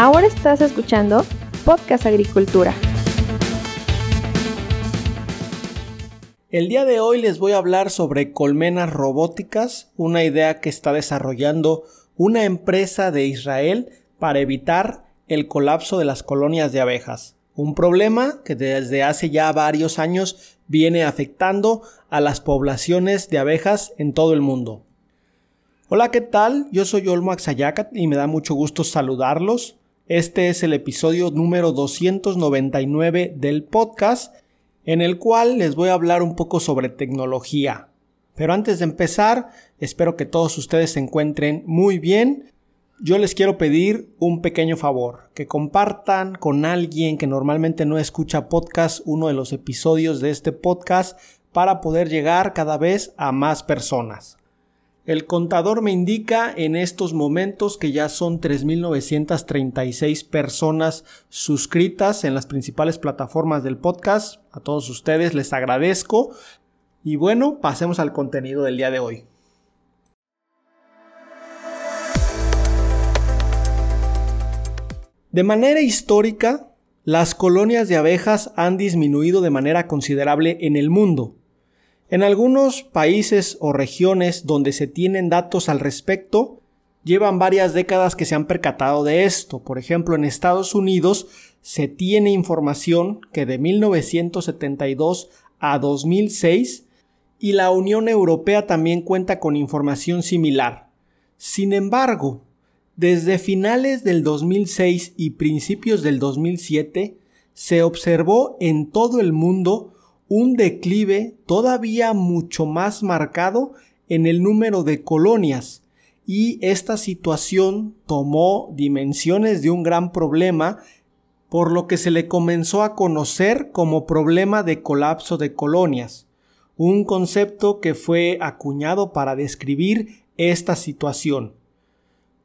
Ahora estás escuchando Podcast Agricultura. El día de hoy les voy a hablar sobre colmenas robóticas, una idea que está desarrollando una empresa de Israel para evitar el colapso de las colonias de abejas, un problema que desde hace ya varios años viene afectando a las poblaciones de abejas en todo el mundo. Hola, ¿qué tal? Yo soy Olmo Axayacat y me da mucho gusto saludarlos. Este es el episodio número 299 del podcast en el cual les voy a hablar un poco sobre tecnología. Pero antes de empezar, espero que todos ustedes se encuentren muy bien. Yo les quiero pedir un pequeño favor, que compartan con alguien que normalmente no escucha podcast uno de los episodios de este podcast para poder llegar cada vez a más personas. El contador me indica en estos momentos que ya son 3.936 personas suscritas en las principales plataformas del podcast. A todos ustedes les agradezco. Y bueno, pasemos al contenido del día de hoy. De manera histórica, las colonias de abejas han disminuido de manera considerable en el mundo. En algunos países o regiones donde se tienen datos al respecto, llevan varias décadas que se han percatado de esto. Por ejemplo, en Estados Unidos se tiene información que de 1972 a 2006 y la Unión Europea también cuenta con información similar. Sin embargo, desde finales del 2006 y principios del 2007 se observó en todo el mundo un declive todavía mucho más marcado en el número de colonias y esta situación tomó dimensiones de un gran problema por lo que se le comenzó a conocer como problema de colapso de colonias, un concepto que fue acuñado para describir esta situación.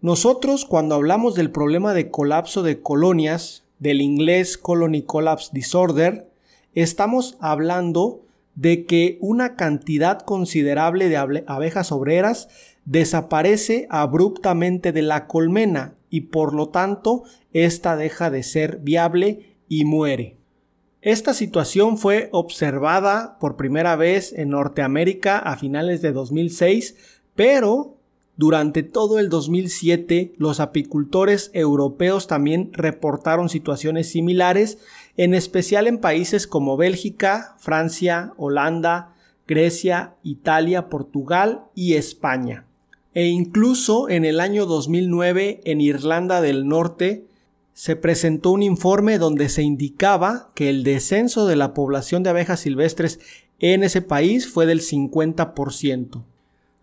Nosotros cuando hablamos del problema de colapso de colonias, del inglés Colony Collapse Disorder, estamos hablando de que una cantidad considerable de abejas obreras desaparece abruptamente de la colmena y por lo tanto ésta deja de ser viable y muere. Esta situación fue observada por primera vez en Norteamérica a finales de 2006, pero durante todo el 2007 los apicultores europeos también reportaron situaciones similares en especial en países como Bélgica, Francia, Holanda, Grecia, Italia, Portugal y España. E incluso en el año 2009 en Irlanda del Norte se presentó un informe donde se indicaba que el descenso de la población de abejas silvestres en ese país fue del 50%.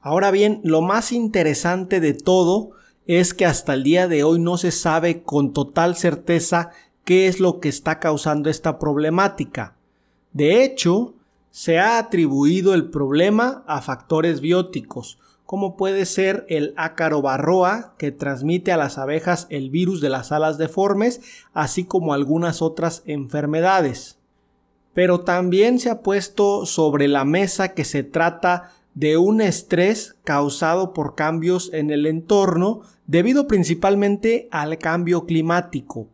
Ahora bien, lo más interesante de todo es que hasta el día de hoy no se sabe con total certeza qué es lo que está causando esta problemática. De hecho, se ha atribuido el problema a factores bióticos, como puede ser el ácaro barroa, que transmite a las abejas el virus de las alas deformes, así como algunas otras enfermedades. Pero también se ha puesto sobre la mesa que se trata de un estrés causado por cambios en el entorno debido principalmente al cambio climático,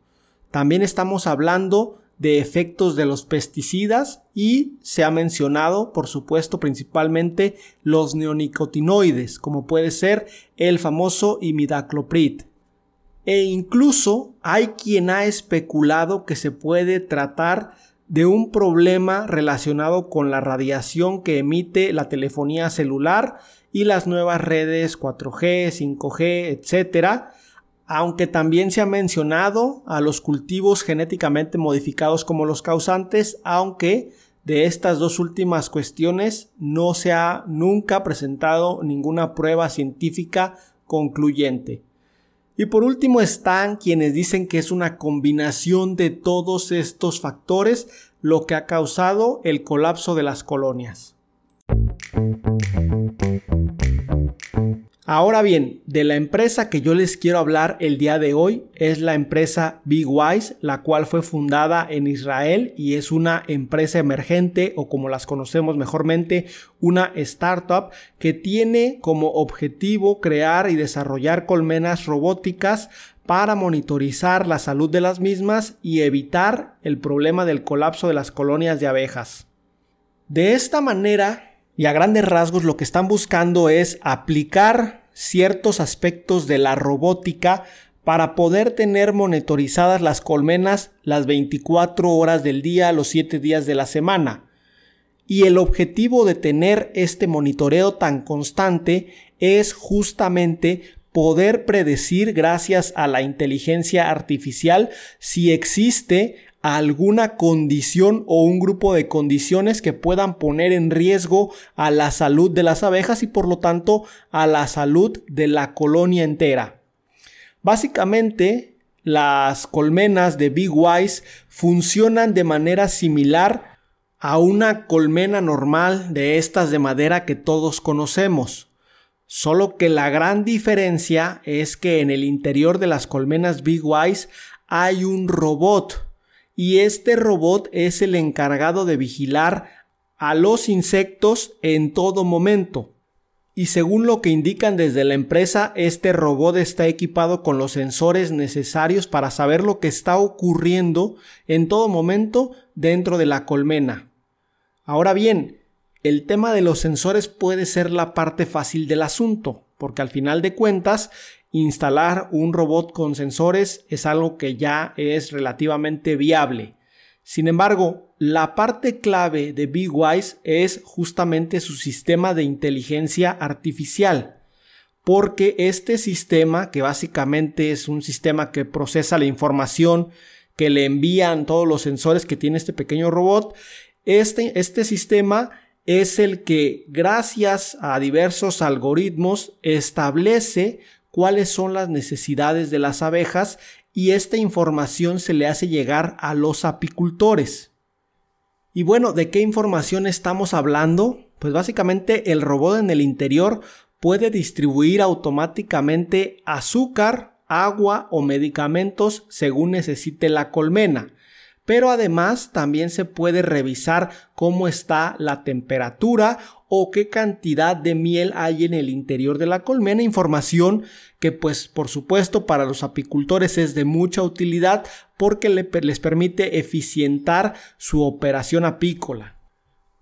también estamos hablando de efectos de los pesticidas y se ha mencionado, por supuesto, principalmente los neonicotinoides, como puede ser el famoso imidacloprid. E incluso hay quien ha especulado que se puede tratar de un problema relacionado con la radiación que emite la telefonía celular y las nuevas redes 4G, 5G, etcétera, aunque también se ha mencionado a los cultivos genéticamente modificados como los causantes, aunque de estas dos últimas cuestiones no se ha nunca presentado ninguna prueba científica concluyente. Y por último están quienes dicen que es una combinación de todos estos factores lo que ha causado el colapso de las colonias. Ahora bien, de la empresa que yo les quiero hablar el día de hoy es la empresa Big Wise, la cual fue fundada en Israel y es una empresa emergente o como las conocemos mejormente, una startup que tiene como objetivo crear y desarrollar colmenas robóticas para monitorizar la salud de las mismas y evitar el problema del colapso de las colonias de abejas. De esta manera, y a grandes rasgos lo que están buscando es aplicar ciertos aspectos de la robótica para poder tener monitorizadas las colmenas las 24 horas del día, los 7 días de la semana. Y el objetivo de tener este monitoreo tan constante es justamente poder predecir gracias a la inteligencia artificial si existe alguna condición o un grupo de condiciones que puedan poner en riesgo a la salud de las abejas y por lo tanto a la salud de la colonia entera. Básicamente, las colmenas de Big Wise funcionan de manera similar a una colmena normal de estas de madera que todos conocemos. Solo que la gran diferencia es que en el interior de las colmenas Big Wise hay un robot y este robot es el encargado de vigilar a los insectos en todo momento. Y según lo que indican desde la empresa, este robot está equipado con los sensores necesarios para saber lo que está ocurriendo en todo momento dentro de la colmena. Ahora bien, el tema de los sensores puede ser la parte fácil del asunto, porque al final de cuentas instalar un robot con sensores es algo que ya es relativamente viable. Sin embargo, la parte clave de BigWise es justamente su sistema de inteligencia artificial, porque este sistema, que básicamente es un sistema que procesa la información que le envían todos los sensores que tiene este pequeño robot, este, este sistema es el que, gracias a diversos algoritmos, establece cuáles son las necesidades de las abejas y esta información se le hace llegar a los apicultores. Y bueno, ¿de qué información estamos hablando? Pues básicamente el robot en el interior puede distribuir automáticamente azúcar, agua o medicamentos según necesite la colmena pero además también se puede revisar cómo está la temperatura o qué cantidad de miel hay en el interior de la colmena, información que pues por supuesto para los apicultores es de mucha utilidad porque les permite eficientar su operación apícola.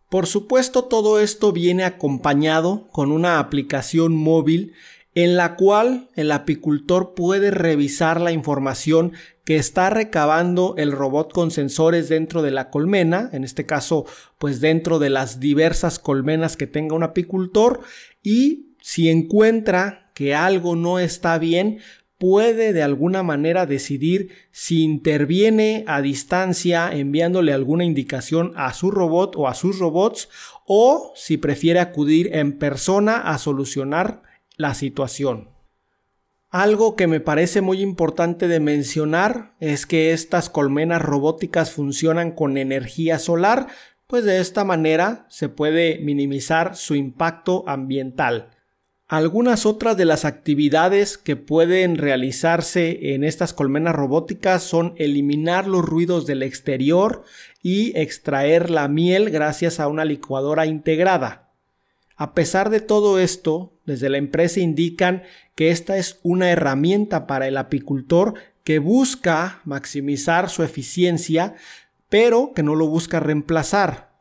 Por supuesto todo esto viene acompañado con una aplicación móvil en la cual el apicultor puede revisar la información que está recabando el robot con sensores dentro de la colmena, en este caso pues dentro de las diversas colmenas que tenga un apicultor y si encuentra que algo no está bien, puede de alguna manera decidir si interviene a distancia enviándole alguna indicación a su robot o a sus robots o si prefiere acudir en persona a solucionar la situación. Algo que me parece muy importante de mencionar es que estas colmenas robóticas funcionan con energía solar, pues de esta manera se puede minimizar su impacto ambiental. Algunas otras de las actividades que pueden realizarse en estas colmenas robóticas son eliminar los ruidos del exterior y extraer la miel gracias a una licuadora integrada. A pesar de todo esto, desde la empresa indican que esta es una herramienta para el apicultor que busca maximizar su eficiencia, pero que no lo busca reemplazar,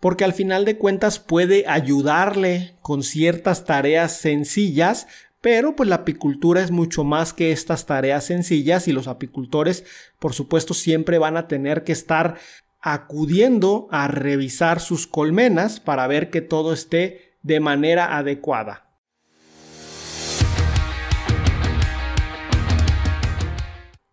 porque al final de cuentas puede ayudarle con ciertas tareas sencillas, pero pues la apicultura es mucho más que estas tareas sencillas y los apicultores por supuesto siempre van a tener que estar acudiendo a revisar sus colmenas para ver que todo esté de manera adecuada.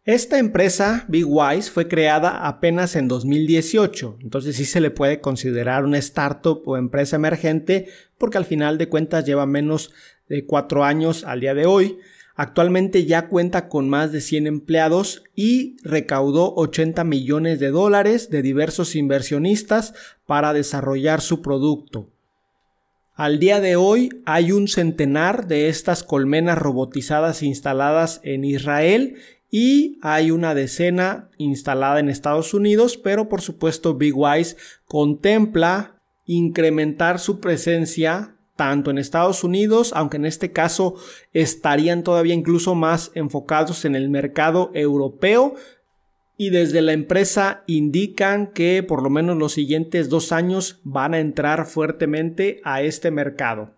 Esta empresa, Big Wise, fue creada apenas en 2018, entonces sí se le puede considerar una startup o empresa emergente porque al final de cuentas lleva menos de cuatro años al día de hoy. Actualmente ya cuenta con más de 100 empleados y recaudó 80 millones de dólares de diversos inversionistas para desarrollar su producto. Al día de hoy hay un centenar de estas colmenas robotizadas instaladas en Israel y hay una decena instalada en Estados Unidos, pero por supuesto Big Wise contempla incrementar su presencia tanto en Estados Unidos, aunque en este caso estarían todavía incluso más enfocados en el mercado europeo. Y desde la empresa indican que por lo menos los siguientes dos años van a entrar fuertemente a este mercado.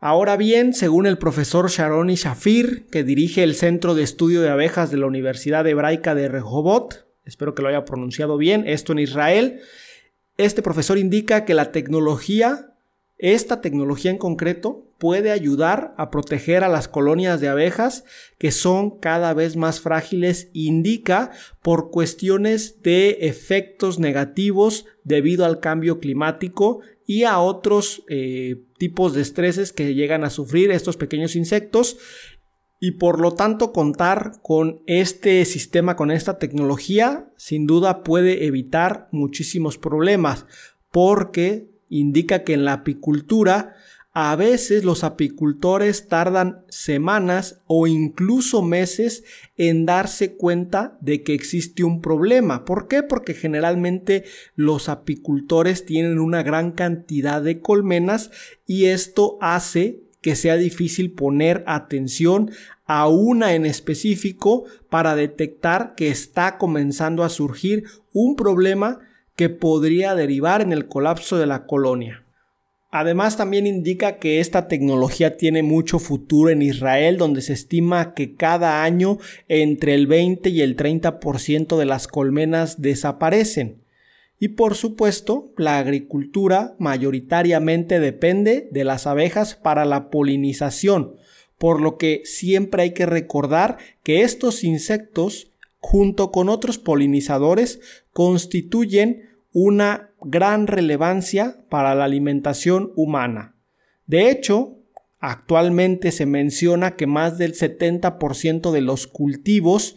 Ahora bien, según el profesor Sharoni Shafir, que dirige el Centro de Estudio de Abejas de la Universidad Hebraica de Rehovot, espero que lo haya pronunciado bien, esto en Israel, este profesor indica que la tecnología esta tecnología en concreto puede ayudar a proteger a las colonias de abejas que son cada vez más frágiles, indica por cuestiones de efectos negativos debido al cambio climático y a otros eh, tipos de estreses que llegan a sufrir estos pequeños insectos. Y por lo tanto contar con este sistema, con esta tecnología, sin duda puede evitar muchísimos problemas porque indica que en la apicultura a veces los apicultores tardan semanas o incluso meses en darse cuenta de que existe un problema. ¿Por qué? Porque generalmente los apicultores tienen una gran cantidad de colmenas y esto hace que sea difícil poner atención a una en específico para detectar que está comenzando a surgir un problema que podría derivar en el colapso de la colonia. Además también indica que esta tecnología tiene mucho futuro en Israel, donde se estima que cada año entre el 20 y el 30% de las colmenas desaparecen. Y por supuesto, la agricultura mayoritariamente depende de las abejas para la polinización, por lo que siempre hay que recordar que estos insectos junto con otros polinizadores, constituyen una gran relevancia para la alimentación humana. De hecho, actualmente se menciona que más del 70% de los cultivos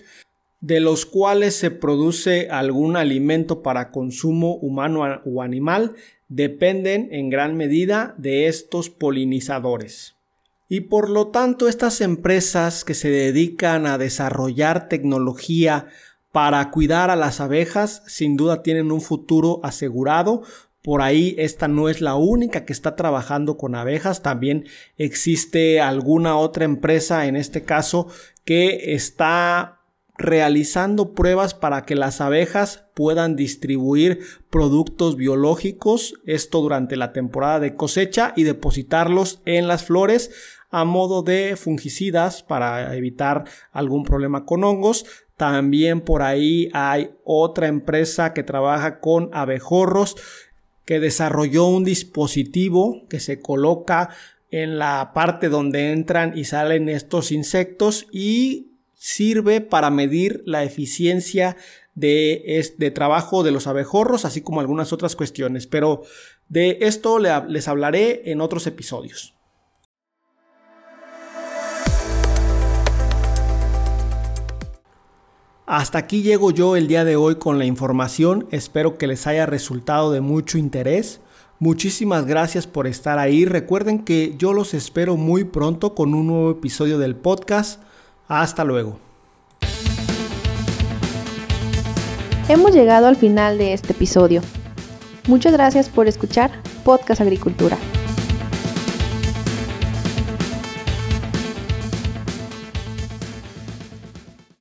de los cuales se produce algún alimento para consumo humano o animal dependen en gran medida de estos polinizadores. Y por lo tanto, estas empresas que se dedican a desarrollar tecnología para cuidar a las abejas, sin duda tienen un futuro asegurado. Por ahí esta no es la única que está trabajando con abejas, también existe alguna otra empresa, en este caso, que está realizando pruebas para que las abejas puedan distribuir productos biológicos, esto durante la temporada de cosecha y depositarlos en las flores a modo de fungicidas para evitar algún problema con hongos. También por ahí hay otra empresa que trabaja con abejorros que desarrolló un dispositivo que se coloca en la parte donde entran y salen estos insectos y sirve para medir la eficiencia de, de trabajo de los abejorros, así como algunas otras cuestiones. Pero de esto les hablaré en otros episodios. Hasta aquí llego yo el día de hoy con la información, espero que les haya resultado de mucho interés. Muchísimas gracias por estar ahí. Recuerden que yo los espero muy pronto con un nuevo episodio del podcast. Hasta luego. Hemos llegado al final de este episodio. Muchas gracias por escuchar Podcast Agricultura.